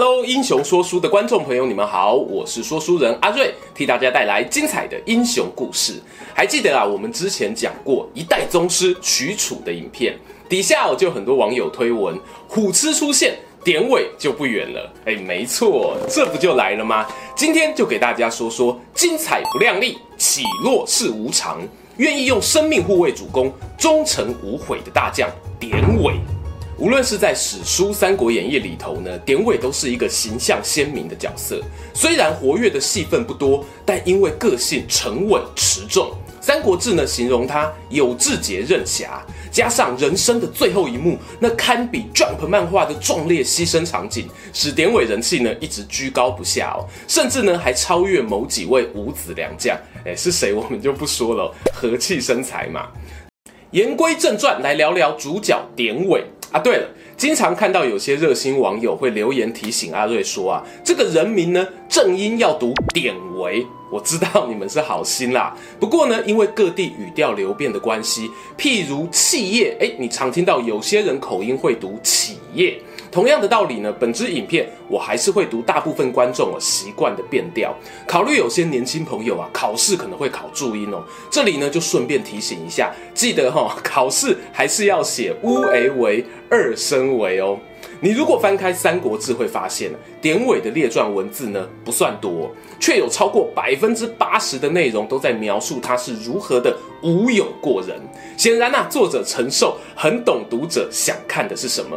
Hello，英雄说书的观众朋友，你们好，我是说书人阿瑞，替大家带来精彩的英雄故事。还记得啊，我们之前讲过一代宗师许褚的影片。底下我就很多网友推文，虎痴出现，典韦就不远了。哎，没错，这不就来了吗？今天就给大家说说精彩不量力，起落是无常，愿意用生命护卫主公，忠诚无悔的大将典韦。无论是在史书《三国演义》里头呢，典韦都是一个形象鲜明的角色。虽然活跃的戏份不多，但因为个性沉稳持重。《三国志》呢，形容他有志节任侠，加上人生的最后一幕，那堪比 Jump 漫画的壮烈牺牲场景，使典韦人气呢一直居高不下哦，甚至呢还超越某几位五子良将，哎，是谁我们就不说了，和气生财嘛。言归正传，来聊聊主角典韦啊。对了，经常看到有些热心网友会留言提醒阿瑞说啊，这个人名呢正音要读典韦。我知道你们是好心啦，不过呢，因为各地语调流变的关系，譬如企业，哎，你常听到有些人口音会读企业。同样的道理呢，本支影片我还是会读大部分观众哦习惯的变调。考虑有些年轻朋友啊，考试可能会考注音哦，这里呢就顺便提醒一下，记得哈、哦，考试还是要写乌诶为二声为哦。你如果翻开《三国志》，会发现典韦的列传文字呢不算多，却有超过百分之八十的内容都在描述他是如何的武勇过人。显然啊，作者陈寿很懂读者想看的是什么。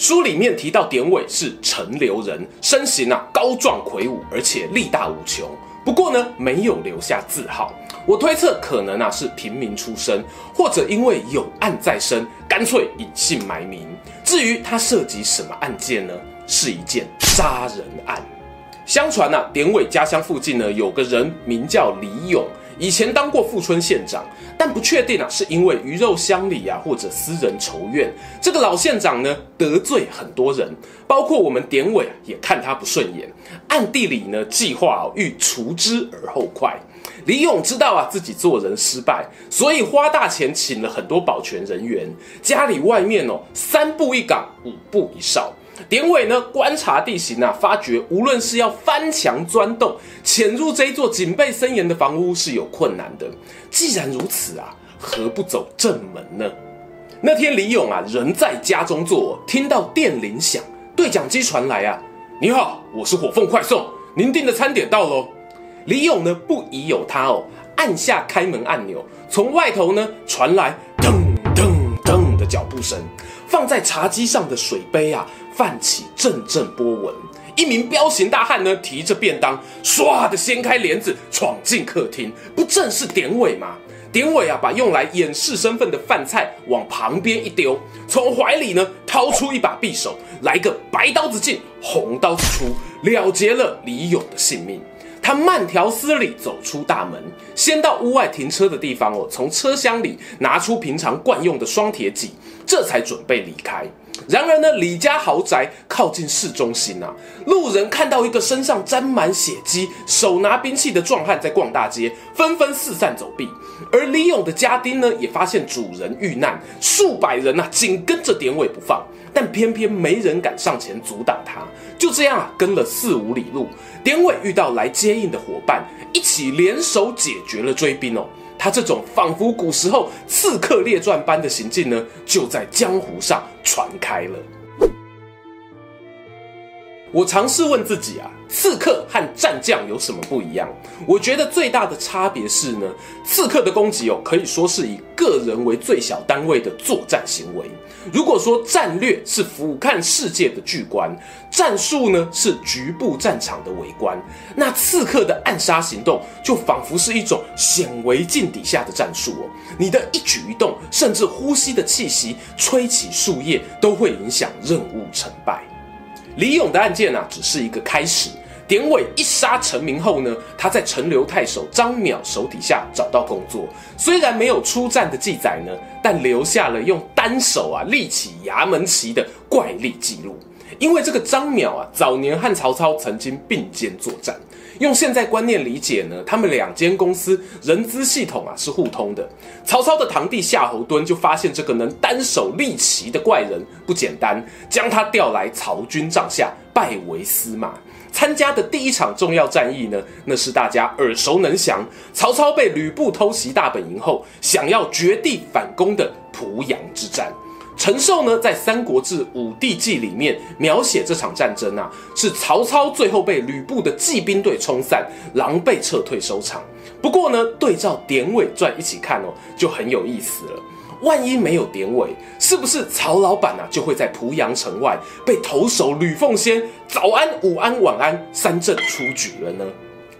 书里面提到典韦是陈留人，身形啊高壮魁梧，而且力大无穷。不过呢，没有留下字号。我推测可能啊是平民出身，或者因为有案在身，干脆隐姓埋名。至于他涉及什么案件呢？是一件杀人案。相传啊，典韦家乡附近呢有个人名叫李勇，以前当过富春县长，但不确定啊是因为鱼肉乡里啊，或者私人仇怨。这个老县长呢得罪很多人，包括我们典韦也看他不顺眼，暗地里呢计划欲除之而后快。李勇知道啊自己做人失败，所以花大钱请了很多保全人员，家里外面哦三步一岗，五步一哨。典韦呢观察地形啊，发觉无论是要翻墙钻洞，潜入这一座警备森严的房屋是有困难的。既然如此啊，何不走正门呢？那天李勇啊人在家中坐，听到电铃响，对讲机传来啊，你好，我是火凤快送，您订的餐点到喽。李勇呢不疑有他哦，按下开门按钮，从外头呢传来噔噔噔的脚步声，放在茶几上的水杯啊泛起阵阵波纹。一名彪形大汉呢提着便当，唰的掀开帘子闯进客厅，不正是典韦吗？典韦啊把用来掩饰身份的饭菜往旁边一丢，从怀里呢掏出一把匕首，来个白刀子进红刀子出，了结了李勇的性命。他慢条斯理走出大门，先到屋外停车的地方哦，从车厢里拿出平常惯用的双铁戟，这才准备离开。然而呢，李家豪宅靠近市中心啊，路人看到一个身上沾满血迹、手拿兵器的壮汉在逛大街，纷纷四散走避。而李勇的家丁呢，也发现主人遇难，数百人呐、啊，紧跟着典韦不放。但偏偏没人敢上前阻挡他，就这样啊，跟了四五里路，典韦遇到来接应的伙伴，一起联手解决了追兵哦。他这种仿佛古时候刺客列传般的行径呢，就在江湖上传开了。我尝试问自己啊，刺客和战将有什么不一样？我觉得最大的差别是呢，刺客的攻击哦，可以说是以个人为最小单位的作战行为。如果说战略是俯瞰世界的巨观，战术呢是局部战场的微观，那刺客的暗杀行动就仿佛是一种显微镜底下的战术哦。你的一举一动，甚至呼吸的气息、吹起树叶，都会影响任务成败。李勇的案件啊，只是一个开始。典韦一杀成名后呢，他在陈留太守张邈手底下找到工作，虽然没有出战的记载呢，但留下了用单手啊立起衙门旗的怪力记录。因为这个张邈啊，早年和曹操曾经并肩作战。用现在观念理解呢，他们两间公司人资系统啊是互通的。曹操的堂弟夏侯惇就发现这个能单手立旗的怪人不简单，将他调来曹军帐下拜为司马。参加的第一场重要战役呢，那是大家耳熟能详，曹操被吕布偷袭大本营后，想要绝地反攻的濮阳之战。陈寿呢，在《三国志·武帝纪》里面描写这场战争啊，是曹操最后被吕布的骑兵队冲散，狼狈撤退收场。不过呢，对照《典韦传》一起看哦，就很有意思了。万一没有典韦，是不是曹老板啊就会在濮阳城外被投手吕奉先早安、午安、晚安三阵出局了呢？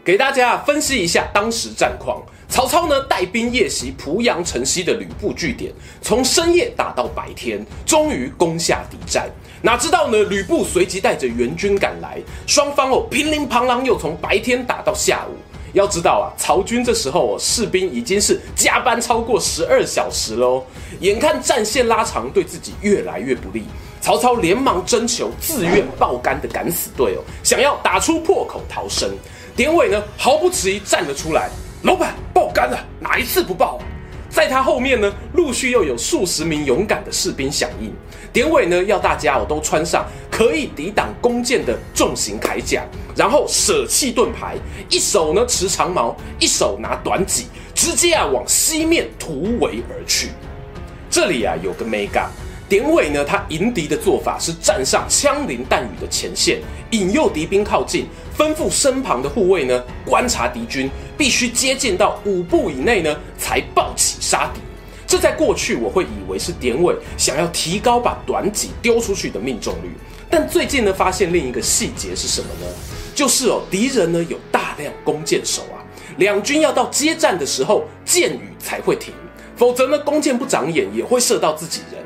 给大家分析一下当时战况。曹操呢，带兵夜袭濮阳城西的吕布据点，从深夜打到白天，终于攻下敌寨。哪知道呢，吕布随即带着援军赶来，双方哦乒铃乓啷又从白天打到下午。要知道啊，曹军这时候哦士兵已经是加班超过十二小时喽。眼看战线拉长，对自己越来越不利，曹操连忙征求自愿爆肝的敢死队哦，想要打出破口逃生。典韦呢，毫不迟疑站了出来。老板爆肝了，哪一次不爆？在他后面呢，陆续又有数十名勇敢的士兵响应。典韦呢，要大家哦都穿上可以抵挡弓箭的重型铠甲，然后舍弃盾牌，一手呢持长矛，一手拿短戟，直接啊往西面突围而去。这里啊有个 mega，典韦呢，他迎敌的做法是站上枪林弹雨的前线，引诱敌兵靠近。吩咐身旁的护卫呢，观察敌军，必须接近到五步以内呢，才抱起杀敌。这在过去我会以为是典韦想要提高把短戟丢出去的命中率，但最近呢，发现另一个细节是什么呢？就是哦，敌人呢有大量弓箭手啊，两军要到接战的时候，箭雨才会停，否则呢，弓箭不长眼也会射到自己人。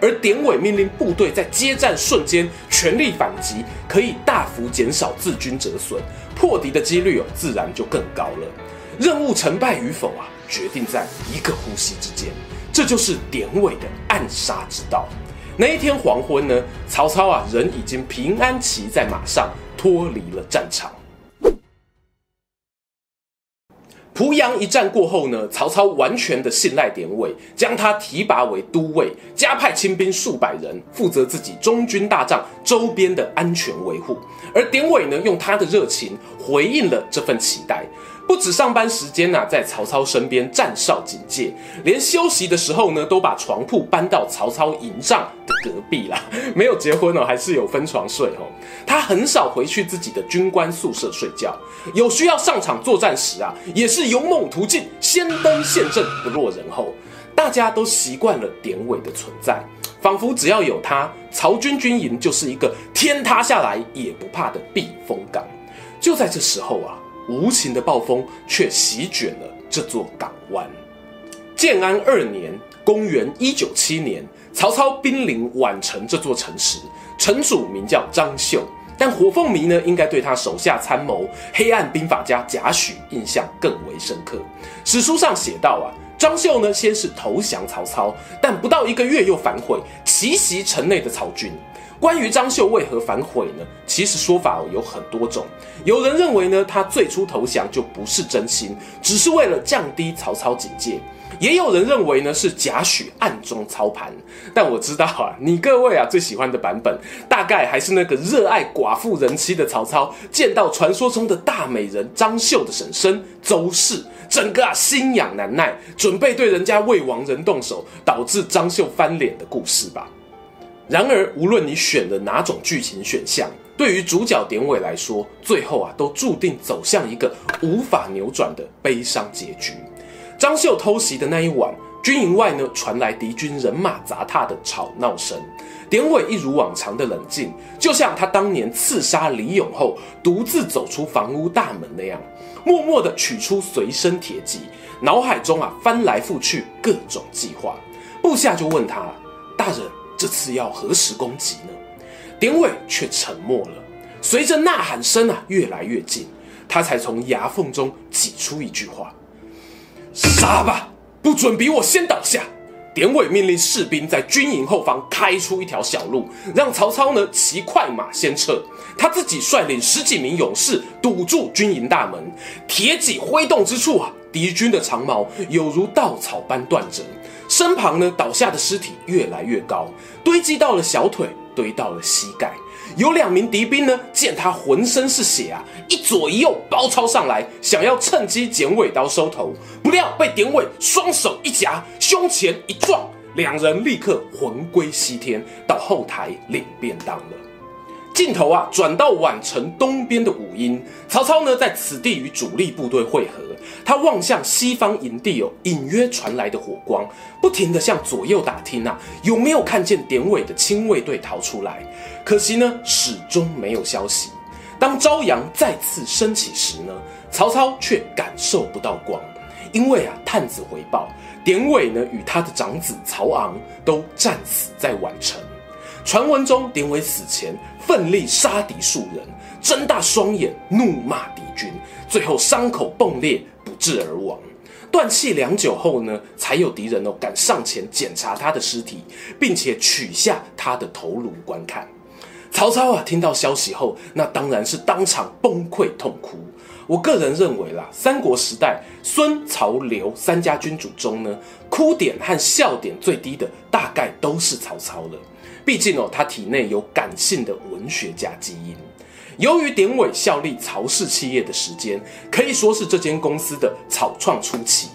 而典韦命令部队在接战瞬间全力反击，可以大幅减少自军折损，破敌的几率哦，自然就更高了。任务成败与否啊，决定在一个呼吸之间。这就是典韦的暗杀之道。那一天黄昏呢，曹操啊，人已经平安骑在马上脱离了战场。濮阳一战过后呢，曹操完全的信赖典韦，将他提拔为都尉，加派亲兵数百人，负责自己中军大帐周边的安全维护。而典韦呢，用他的热情回应了这份期待。不止上班时间呐、啊，在曹操身边站哨警戒，连休息的时候呢，都把床铺搬到曹操营帐的隔壁啦。没有结婚哦，还是有分床睡哦。他很少回去自己的军官宿舍睡觉，有需要上场作战时啊，也是勇猛突进，先登陷阵，不落人后。大家都习惯了典韦的存在，仿佛只要有他，曹军军营就是一个天塌下来也不怕的避风港。就在这时候啊。无情的暴风却席卷了这座港湾。建安二年（公元一九七年），曹操兵临宛城这座城池，城主名叫张绣，但火凤迷呢，应该对他手下参谋黑暗兵法家贾诩印象更为深刻。史书上写道啊，张绣呢，先是投降曹操，但不到一个月又反悔，奇袭城内的曹军。关于张绣为何反悔呢？其实说法有很多种。有人认为呢，他最初投降就不是真心，只是为了降低曹操警戒；也有人认为呢，是贾诩暗中操盘。但我知道啊，你各位啊最喜欢的版本，大概还是那个热爱寡妇人妻的曹操，见到传说中的大美人张绣的婶婶邹氏，整个啊心痒难耐，准备对人家魏王人动手，导致张绣翻脸的故事吧。然而，无论你选了哪种剧情选项，对于主角典韦来说，最后啊，都注定走向一个无法扭转的悲伤结局。张绣偷袭的那一晚，军营外呢传来敌军人马杂沓的吵闹声。典韦一如往常的冷静，就像他当年刺杀李勇后独自走出房屋大门那样，默默地取出随身铁戟，脑海中啊翻来覆去各种计划。部下就问他：“大人。”这次要何时攻击呢？典韦却沉默了。随着呐喊声啊越来越近，他才从牙缝中挤出一句话：“杀吧，不准比我先倒下。”典韦命令士兵在军营后方开出一条小路，让曹操呢骑快马先撤，他自己率领十几名勇士堵住军营大门。铁戟挥动之处啊，敌军的长矛有如稻草般断折，身旁呢倒下的尸体越来越高，堆积到了小腿，堆到了膝盖。有两名敌兵呢，见他浑身是血啊，一左一右包抄上来，想要趁机剪尾刀收头，不料被典韦双手一夹，胸前一撞，两人立刻魂归西天，到后台领便当了。镜头啊，转到宛城东边的武英，曹操呢在此地与主力部队会合。他望向西方营地有隐约传来的火光，不停地向左右打听啊，有没有看见典韦的亲卫队逃出来？可惜呢，始终没有消息。当朝阳再次升起时呢，曹操却感受不到光，因为啊，探子回报，典韦呢与他的长子曹昂都战死在宛城。传闻中，典韦死前奋力杀敌数人，睁大双眼怒骂敌军，最后伤口迸裂，不治而亡。断气良久后呢，才有敌人哦敢上前检查他的尸体，并且取下他的头颅观看。曹操啊，听到消息后，那当然是当场崩溃痛哭。我个人认为啦，三国时代孙、曹、刘三家君主中呢，哭点和笑点最低的，大概都是曹操了。毕竟哦，他体内有感性的文学家基因。由于典韦效力曹氏企业的时间可以说是这间公司的草创初期，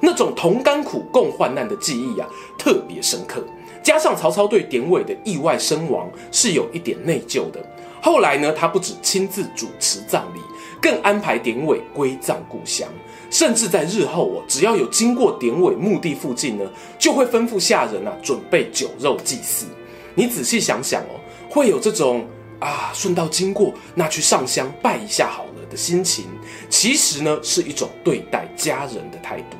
那种同甘苦共患难的记忆啊，特别深刻。加上曹操对典韦的意外身亡是有一点内疚的。后来呢，他不止亲自主持葬礼，更安排典韦归葬故乡，甚至在日后哦，只要有经过典韦墓地附近呢，就会吩咐下人啊准备酒肉祭祀。你仔细想想哦，会有这种啊顺道经过，那去上香拜一下好了的心情，其实呢是一种对待家人的态度。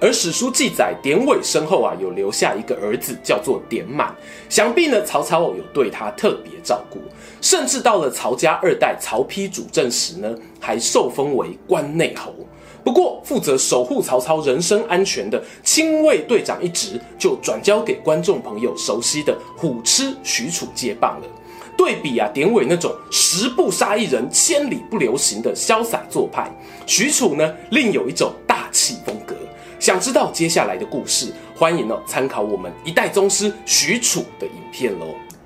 而史书记载，典韦身后啊有留下一个儿子，叫做典满，想必呢曹操有对他特别照顾，甚至到了曹家二代曹丕主政时呢，还受封为关内侯。不过，负责守护曹操人身安全的亲卫队长一职，就转交给观众朋友熟悉的虎痴许褚接棒了。对比啊，典韦那种十步杀一人、千里不留行的潇洒做派，许褚呢另有一种大气风格。想知道接下来的故事，欢迎哦参考我们一代宗师许褚的影片喽。